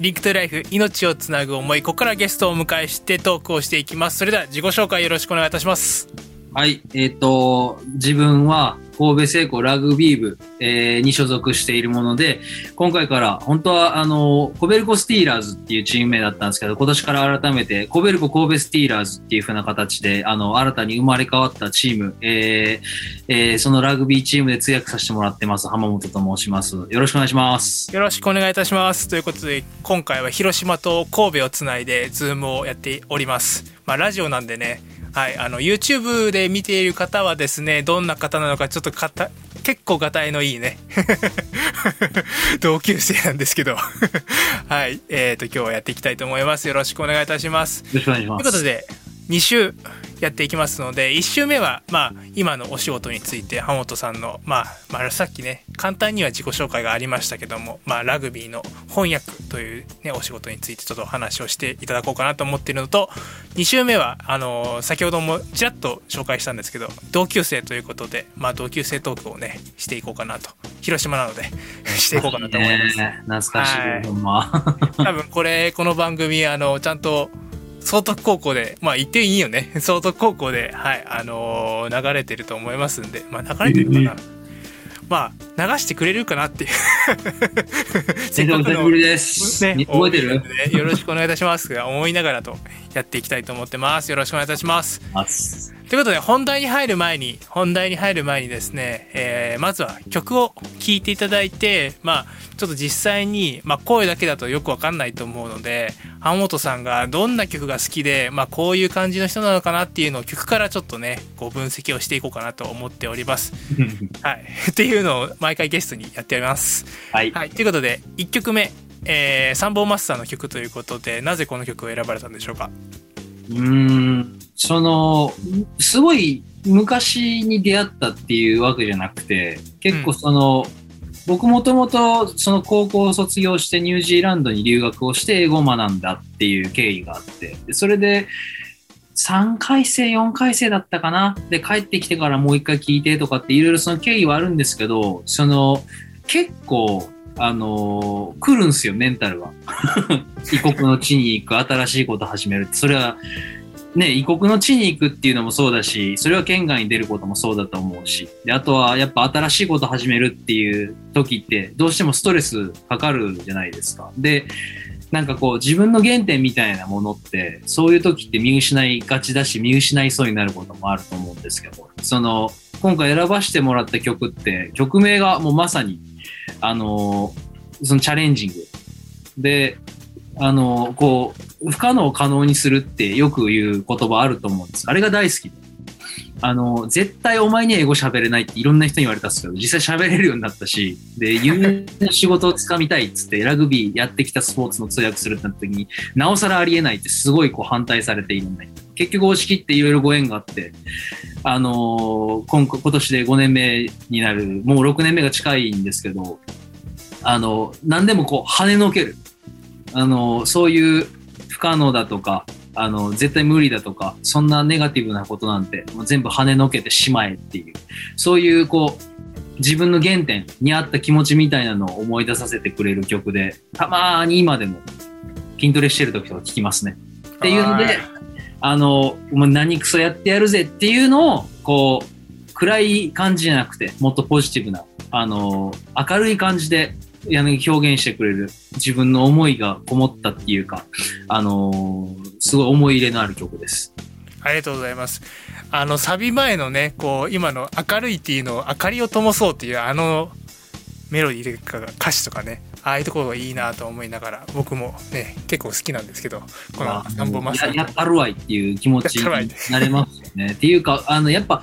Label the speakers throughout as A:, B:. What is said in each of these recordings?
A: Link to Life 命をつなぐ思いここからゲストをお迎えしてトークをしていきます。それでは自己紹介よろしくお願いいたします。
B: はい、えっ、と、自分は神戸製鋼ラグビー部、えーに所属しているもので、今回から、本当は、あの、コベルコスティーラーズっていうチーム名だったんですけど、今年から改めて、コベルコ神戸スティーラーズっていう風な形で、あの、新たに生まれ変わったチーム、えーえーそのラグビーチームで通訳させてもらってます、浜本と申します。よろしくお願いします。
A: よろしくお願いいたしますということで今回は広島と神戸をつないでズームをやっておりますまあラジオなんでねはいあの YouTube で見ている方はですねどんな方なのかちょっとかた結構がたいのいいね。同級生なんですけど。はいえー、と今日はやっていきたいと思います。よろしくお願いいたします。
B: よろしくお願いします。
A: ということで2週やっていきますので1週目はまあ今のお仕事について浜本さんのまあ、まあ、さっきね簡単には自己紹介がありましたけども、まあ、ラグビーの翻訳という、ね、お仕事についてちょっとお話をしていただこうかなと思っているのと2週目はあの先ほどもちらっと紹介したんですけど同級生ということで、まあ、同級生トークをねしていこうかなと広島なので していこうかなと思います。
B: ね懐かしい、
A: はい
B: ほんま。
A: 多分これこの番組あのちゃんと総徳高校でまあ言っていいよね。総徳高校ではいあのー流れてると思いますんで。まあ流れてるかな、まあ流してくれるかなっていう。せっかくの
B: 久しぶりです。
A: ね
B: 覚えてる
A: ね。よろしくお願いいたします。が 思いながらとやっていきたいと思ってますよろしくお願いいたします
B: ます。
A: ということで本題に入る前に本題に入る前にですね、えーまずは曲を聴いていただいてまあちょっと実際に、まあ、声だけだとよくわかんないと思うので浜本さんがどんな曲が好きで、まあ、こういう感じの人なのかなっていうのを曲からちょっとねこう分析をしていこうかなと思っております。はい、っていうのを毎回ゲストにやっております。
B: はい。
A: はい、ということで1曲目、えー、サンボマスターの曲ということでなぜこの曲を選ばれたんでしょうか？
B: うん、その、すごい昔に出会ったっていうわけじゃなくて、結構その、僕もともとその高校を卒業してニュージーランドに留学をして英語を学んだっていう経緯があって、それで3回生、4回生だったかな？で帰ってきてからもう一回聞いてとかっていろいろその経緯はあるんですけど、その結構あの来るんすよ、メンタルは。異国の地に行く、新しいこと始めるって。それは、ね、異国の地に行くっていうのもそうだし、それは県外に出ることもそうだと思うし。で、あとはやっぱ新しいこと始めるっていう時って、どうしてもストレスかかるじゃないですか。で、なんかこう自分の原点みたいなものって、そういう時って見失いがちだし、見失いそうになることもあると思うんですけど、その、今回選ばせてもらった曲って、曲名がもうまさに、あの、そのチャレンジング。で、あの、こう、不可能を可能にするってよく言う言葉あると思うんです。あれが大好きで。あの、絶対お前には英語喋れないっていろんな人に言われたんですけど、実際喋れるようになったし、で、有名な仕事をつかみたいっつって、ラグビーやってきたスポーツの通訳するってなった時に、なおさらありえないってすごいこう反対されているんだ結局押し切っていろいろご縁があって、あの今今年で5年目になる、もう6年目が近いんですけど、あの、何でもこう跳ねのける。あの、そういう不可能だとか、あの、絶対無理だとか、そんなネガティブなことなんて、もう全部跳ねのけてしまえっていう、そういうこう、自分の原点に合った気持ちみたいなのを思い出させてくれる曲で、たまーに今でも筋トレしてる時とか聴きますね。っていうの
A: はい
B: で、あの、もう何クソやってやるぜっていうのを、こう、暗い感じじゃなくて、もっとポジティブな、あの、明るい感じで、や表現してくれる自分の思いがこもったっていうか、あのすごい思い入れのある曲です。
A: ありがとうございます。あのサビ前のねこう今の明るいっていうのを明かりを灯そうっていうあのメロディーとか歌詞とかねああいうところがいいなと思いながら僕もね結構好きなんですけどこの
B: あ
A: サンボマスター
B: ややったるわいっていう気持ちになれますよね。っていうか、あの、やっぱ、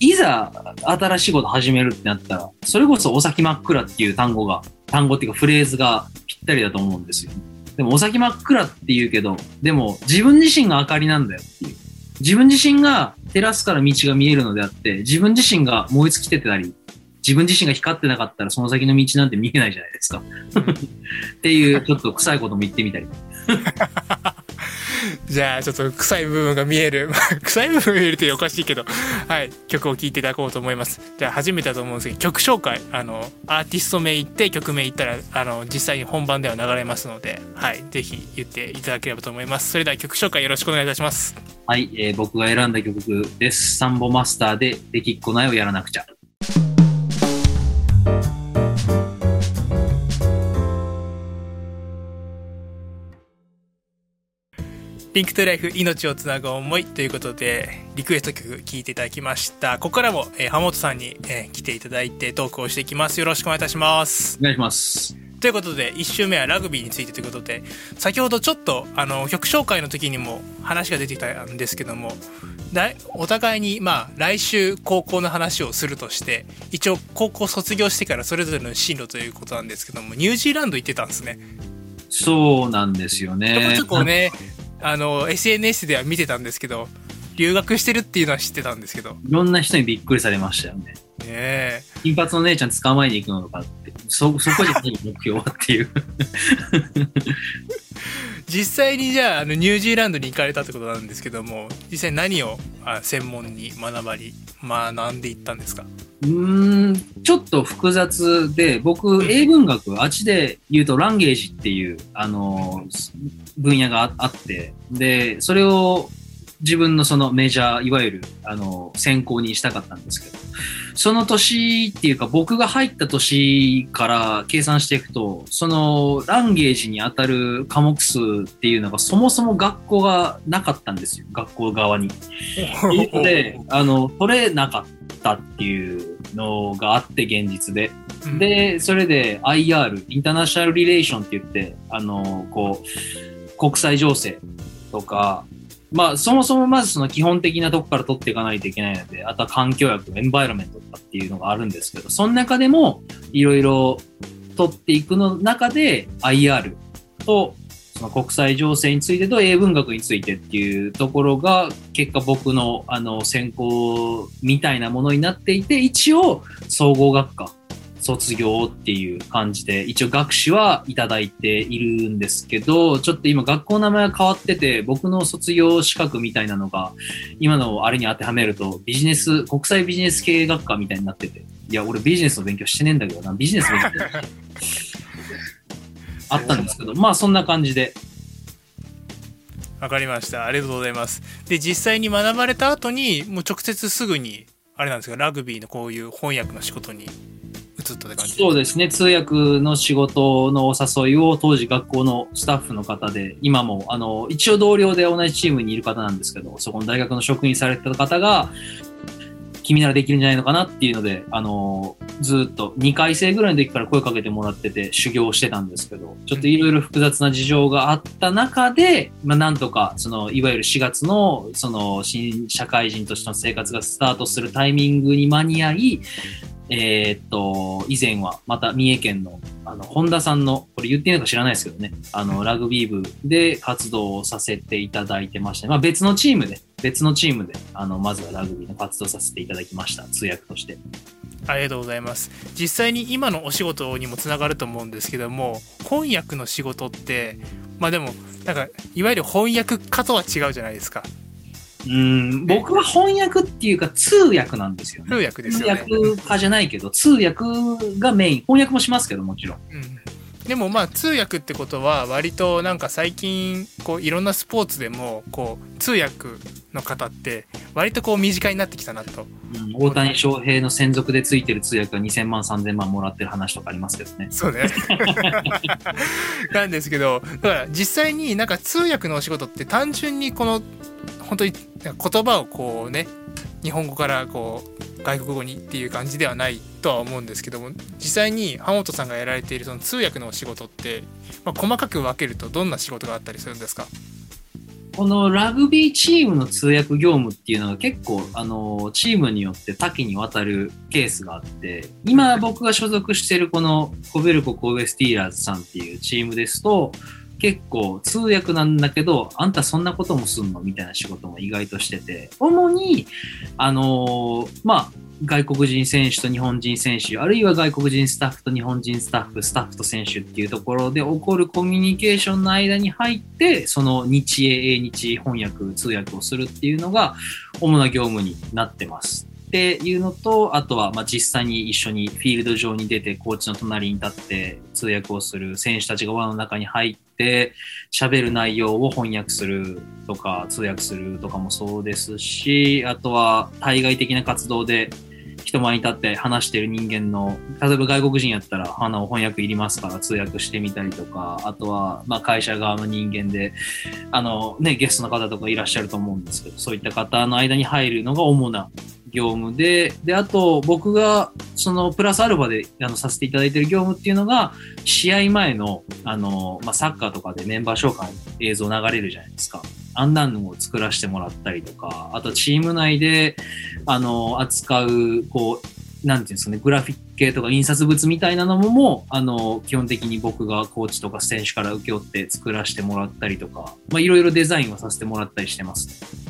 B: いざ新しいこと始めるってなったら、それこそお先真っ暗っていう単語が、単語っていうかフレーズがぴったりだと思うんですよ。でもお先真っ暗って言うけど、でも自分自身が明かりなんだよっていう。自分自身が照らすから道が見えるのであって、自分自身が燃え尽きてたり、自分自身が光ってなかったらその先の道なんて見えないじゃないですか。っていう、ちょっと臭いことも言ってみたり。
A: じゃあちょっと臭い部分が見える。臭い部分が見えるっておかしいけど。はい。曲を聴いていただこうと思います。じゃあ初めてだと思うんですけど曲紹介。あのアーティスト名言って曲名言ったらあの実際に本番では流れますので。はい。ぜひ言っていただければと思います。それでは曲紹介よろしくお願いいたします。
B: はい、えー僕が選んだ曲です。サンボマスターで、できっこないをやらなくちゃ。
A: Link to Life 命をつなぐ思いということでリクエスト曲聴いていただきましたここからも、えー、浜本さんに、えー来ていただいてトークをしていきますよろしくお願いいたします
B: お願いします。
A: ということで1周目はラグビーについてということで先ほどちょっとあの曲紹介の時にも話が出てきたんですけどもだいお互いにまあ来週高校の話をするとして一応高校卒業してからそれぞれの進路ということなんですけどもニュージーランド行ってたんですね。
B: そうなんですよ
A: ちょこ
B: ね
A: ちょ。こねあの SNS では見てたんですけど留学してるっていうのは知ってたんですけどね
B: いろんな人にびっくりされましたよね。
A: え
B: 金髪の姉ちゃん捕まえに行くのかって、そ、そこじゃない目標はっていう。
A: 実際にじゃああのニュージーランドに行かれたってことなんですけども実際何をあ専門に学ばり学んでいったんですか？
B: うん、ちょっと複雑で、僕、英文学、あっちで言うとランゲージっていう、あの、分野がああって、で、それを自分のそのメジャー、いわゆる、あの、専攻にしたかったんですけど、その年っていうか、僕が入った年から計算していくと、そのランゲージに当たる科目数っていうのがそもそも学校がなかったんですよ、学校側に。で、あの、取れなかったっていうのがあって、現実で。
A: うん
B: で、それで IR、インターナショナルリレーションって言って、あの、こう、国際情勢とか、まあ、そもそもまずその基本的なとこから取っていかないといけないので、あとは環境薬、エンバイロメントとかっていうのがあるんですけど、その中でもいろいろ取っていくの中で IR とその国際情勢についてと英文学についてっていうところが結果僕のあの専攻みたいなものになっていて一応総合学科卒業っていう感じで一応学士はいただいているんですけどちょっと今学校の名前が変わってて僕の卒業資格みたいなのが今のあれに当てはめるとビジネス国際ビジネス経営学科みたいになってて。いや俺ビジネスの勉強してねえんだけどな。ビジネス勉強あったんですけどまあそんな感じで。
A: わかりました。ありがとうございます。で実際に学ばれた後にもう直接すぐにあれなんですか？ラグビーのこういう翻訳の仕事に移ったって感じ？
B: そうですね、通訳の仕事のお誘いを当時学校のスタッフの方で、今もあの一応同僚で同じチームにいる方なんですけど、そこの大学の職員されてた方が、君ならできるんじゃないのかなっていうので、あのずっと2回生ぐらいの時から声かけてもらってて修行してたんですけど、ちょっといろいろ複雑な事情があった中で、まあ、なんとか、その、いわゆる4月の、その、新社会人としての生活がスタートするタイミングに間に合い、えーっと、以前はまた三重県の、あの、本田さんの、これ言っていいのか知らないですけどね、あの、ラグビー部で活動をさせていただいてまして、まあ別のチームで、別のチームで、あの、まずはラグビーの活動させていただきました、通訳として。
A: ありがとうございます。実際に今のお仕事にもつながると思うんですけども翻訳の仕事ってまあでもなんかいわゆる翻訳家とは違うじゃないですか。
B: うん、僕は翻訳っていうか通訳なんですよね。
A: 通訳です
B: 通
A: よね、
B: 訳家じゃないけど、通訳がメイン。翻訳もしますけど、もちろん。
A: うん、でもまあ通訳ってことは割となんか最近こういろんなスポーツでもこう通訳の方って割とこう身近になってきたなと
B: うん、大谷翔平の専属でついてる通訳が2000万、3000万もらってる話とかありますけどね。
A: そうね なんですけどだから実際になんか通訳のお仕事って単純にこの本当に言葉をこうね日本語からこう外国語にっていう感じではないとは思うんですけども実際に浜本さんがやられているその通訳のお仕事って、まあ、細かく分けるとどんな仕事があったりするんですか？
B: このラグビーチームの通訳業務っていうのが結構、あの、チームによって多岐にわたるケースがあって、今僕が所属しているこのコベルコ神戸スティーラーズさんっていうチームですと、結構通訳なんだけど、あんたそんなこともすんの？みたいな仕事も意外としてて、主に、あのーまあ、外国人選手と日本人選手、あるいは外国人スタッフと日本人スタッフ、スタッフと選手っていうところで起こるコミュニケーションの間に入って、その日英、英日翻訳、通訳をするっていうのが主な業務になってます。っていうのと、あとは、まあ、実際に一緒にフィールド上に出て、コーチの隣に立って通訳をする選手たちが輪の中に入って、喋る内容を翻訳するとか、通訳するとかもそうですし、あとは対外的な活動で人前に立って話してる人間の、例えば外国人やったら、あの翻訳いりますから通訳してみたりとか、あとは、まあ、会社側の人間で、あのね、ゲストの方とかいらっしゃると思うんですけど、そういった方の間に入るのが主な業務で、で、あと僕がそのプラスアルファであのさせていただいてる業務っていうのが、試合前の、あの、まあ、サッカーとかでメンバー紹介映像流れるじゃないですか。あんなんのを作らせてもらったりとか、あとチーム内で、あの、扱う、こう、なんていうんですかね、グラフィック系とか印刷物みたいなのもも、あの、基本的に僕がコーチとか選手から請け負って作らせてもらったりとか、まあ、いろいろデザインをさせてもらったりしてます。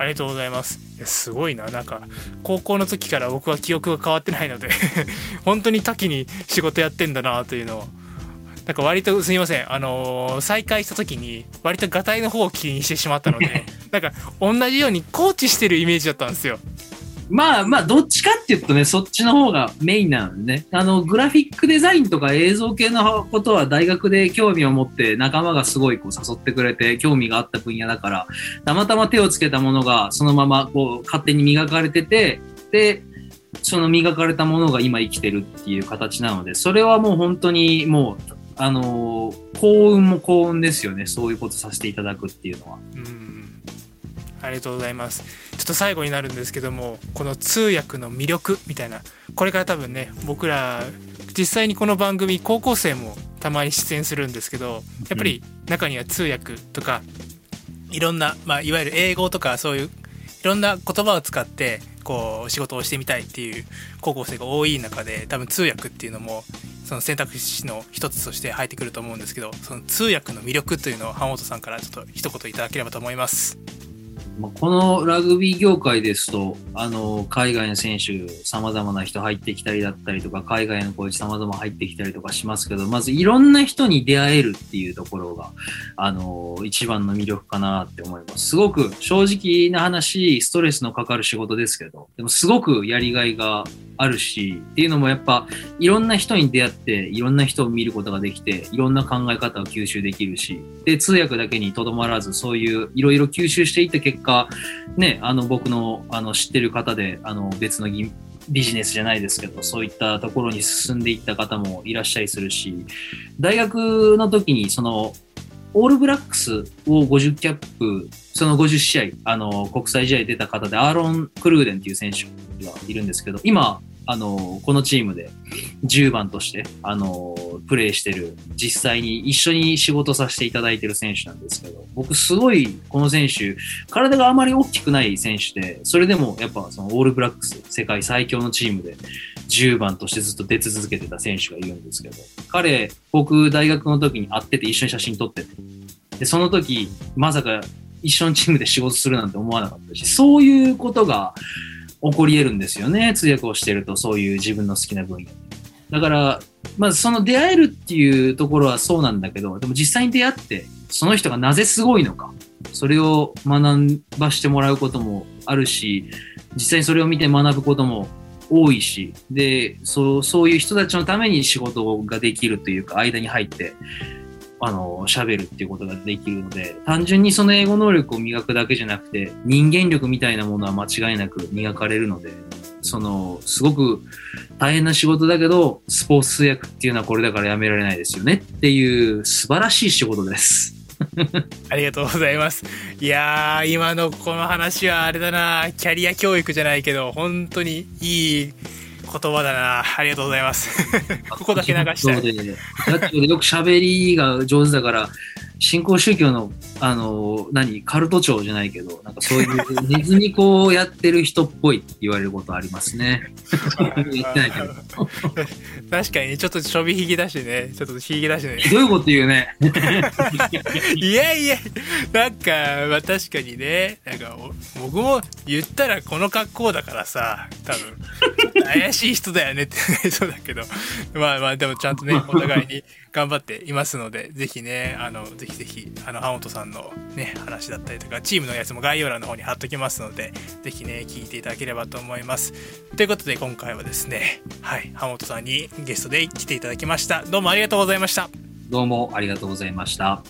A: ありがとうございます。いやすごいな。なんか高校の時から僕は記憶が変わってないので 本当に多岐に仕事やってんだなというのを。なんか割とすみません。あのー再会した時に割とガタイの方を気にしてしまったので なんか同じようにコーチしてるイメージだったんですよ
B: まあまあ、どっちかっていうとね、そっちの方がメインなのね。あの、グラフィックデザインとか映像系のことは大学で興味を持って仲間がすごいこう誘ってくれて興味があった分野だから、たまたま手をつけたものがそのままこう勝手に磨かれてて、で、その磨かれたものが今生きてるっていう形なので、それはもう本当にもう、あの幸運も幸運ですよね。そういうことさせていただくっていうのは。
A: うんありがとうございますちょっと最後になるんですけどもこの通訳の魅力みたいなこれから多分ね僕ら実際にこの番組高校生もたまに出演するんですけどやっぱり中には通訳とかいろんな、まあ、いわゆる英語とかそういういろんな言葉を使ってこう仕事をしてみたいっていう高校生が多い中で多分通訳っていうのもその選択肢の一つとして入ってくると思うんですけどその通訳の魅力というのを浜本さんからちょっと一言いただければと思います。
B: まこのラグビー業界ですと、あの、海外の選手、様々な人入ってきたりだったりとか、海外のコーチ様々入ってきたりとかしますけど、まずいろんな人に出会えるっていうところが、あの、一番の魅力かなって思います。すごく正直な話、ストレスのかかる仕事ですけど、でもすごくやりがいがあるし、っていうのもやっぱ、いろんな人に出会って、いろんな人を見ることができて、いろんな考え方を吸収できるし、で、通訳だけにとどまらず、そういういろいろ吸収していった結果、ね、あの、僕の、あの、知ってる方で、あの、別のぎビジネスじゃないですけど、そういったところに進んでいった方もいらっしゃりするし、大学の時に、その、オールブラックスを50キャップ、その50試合、あの、国際試合出た方で、アーロン・クルーデンっていう選手がいるんですけど、今、あの、このチームで10番として、あの、プレーしてる、実際に一緒に仕事させていただいてる選手なんですけど、僕すごい、この選手、体があまり大きくない選手で、それでもやっぱそのオールブラックス、世界最強のチームで10番としてずっと出続けてた選手がいるんですけど、彼、僕大学の時に会ってて一緒に写真撮ってて、で、その時、まさか一緒のチームで仕事するなんて思わなかったし、そういうことが起こり得るんですよね。通訳をしてると、そういう自分の好きな分野。だから、まずその出会えるっていうところはそうなんだけど、でも実際に出会って、その人がなぜすごいのか、それを学ばしてもらうこともあるし、実際にそれを見て学ぶことも多いし、で、そう、そういう人たちのために仕事ができるというか、間に入って、あの、喋るっていうことができるので、単純にその英語能力を磨くだけじゃなくて、人間力みたいなものは間違いなく磨かれるので、その、すごく大変な仕事だけど、スポーツ通訳っていうのはこれだからやめられないですよねっていう素晴らしい仕事です。
A: ありがとうございます。いやー、今のこの話はあれだな、キャリア教育じゃないけど、本当にいい言葉だな。ありがとうございます。ここだけ流したい。
B: ラジオでよく喋りが上手だから、新興宗教の、あの、何、カルト長じゃないけど、なんかそういう ネズミ子をやってる人っぽいって言われることありますね。やってないけど。
A: 確かにちょっとちょびひげだしねちょっとひげだしね
B: どういうこと言うね。
A: いやいやなんかまあ確かにねなんかお僕も言ったらこの格好だからさ多分怪しい人だよねってなりそうだけどまあまあでもちゃんとねお互いに頑張っていますのでぜひねあのぜひぜひあの浜本さんのね話だったりとかチームのやつも概要欄の方に貼っときますのでぜひね聞いていただければと思います。ということで今回はですねはい浜本さんにゲストで来ていただきました。どうもありがとうございました。
B: どうもありがとうございました。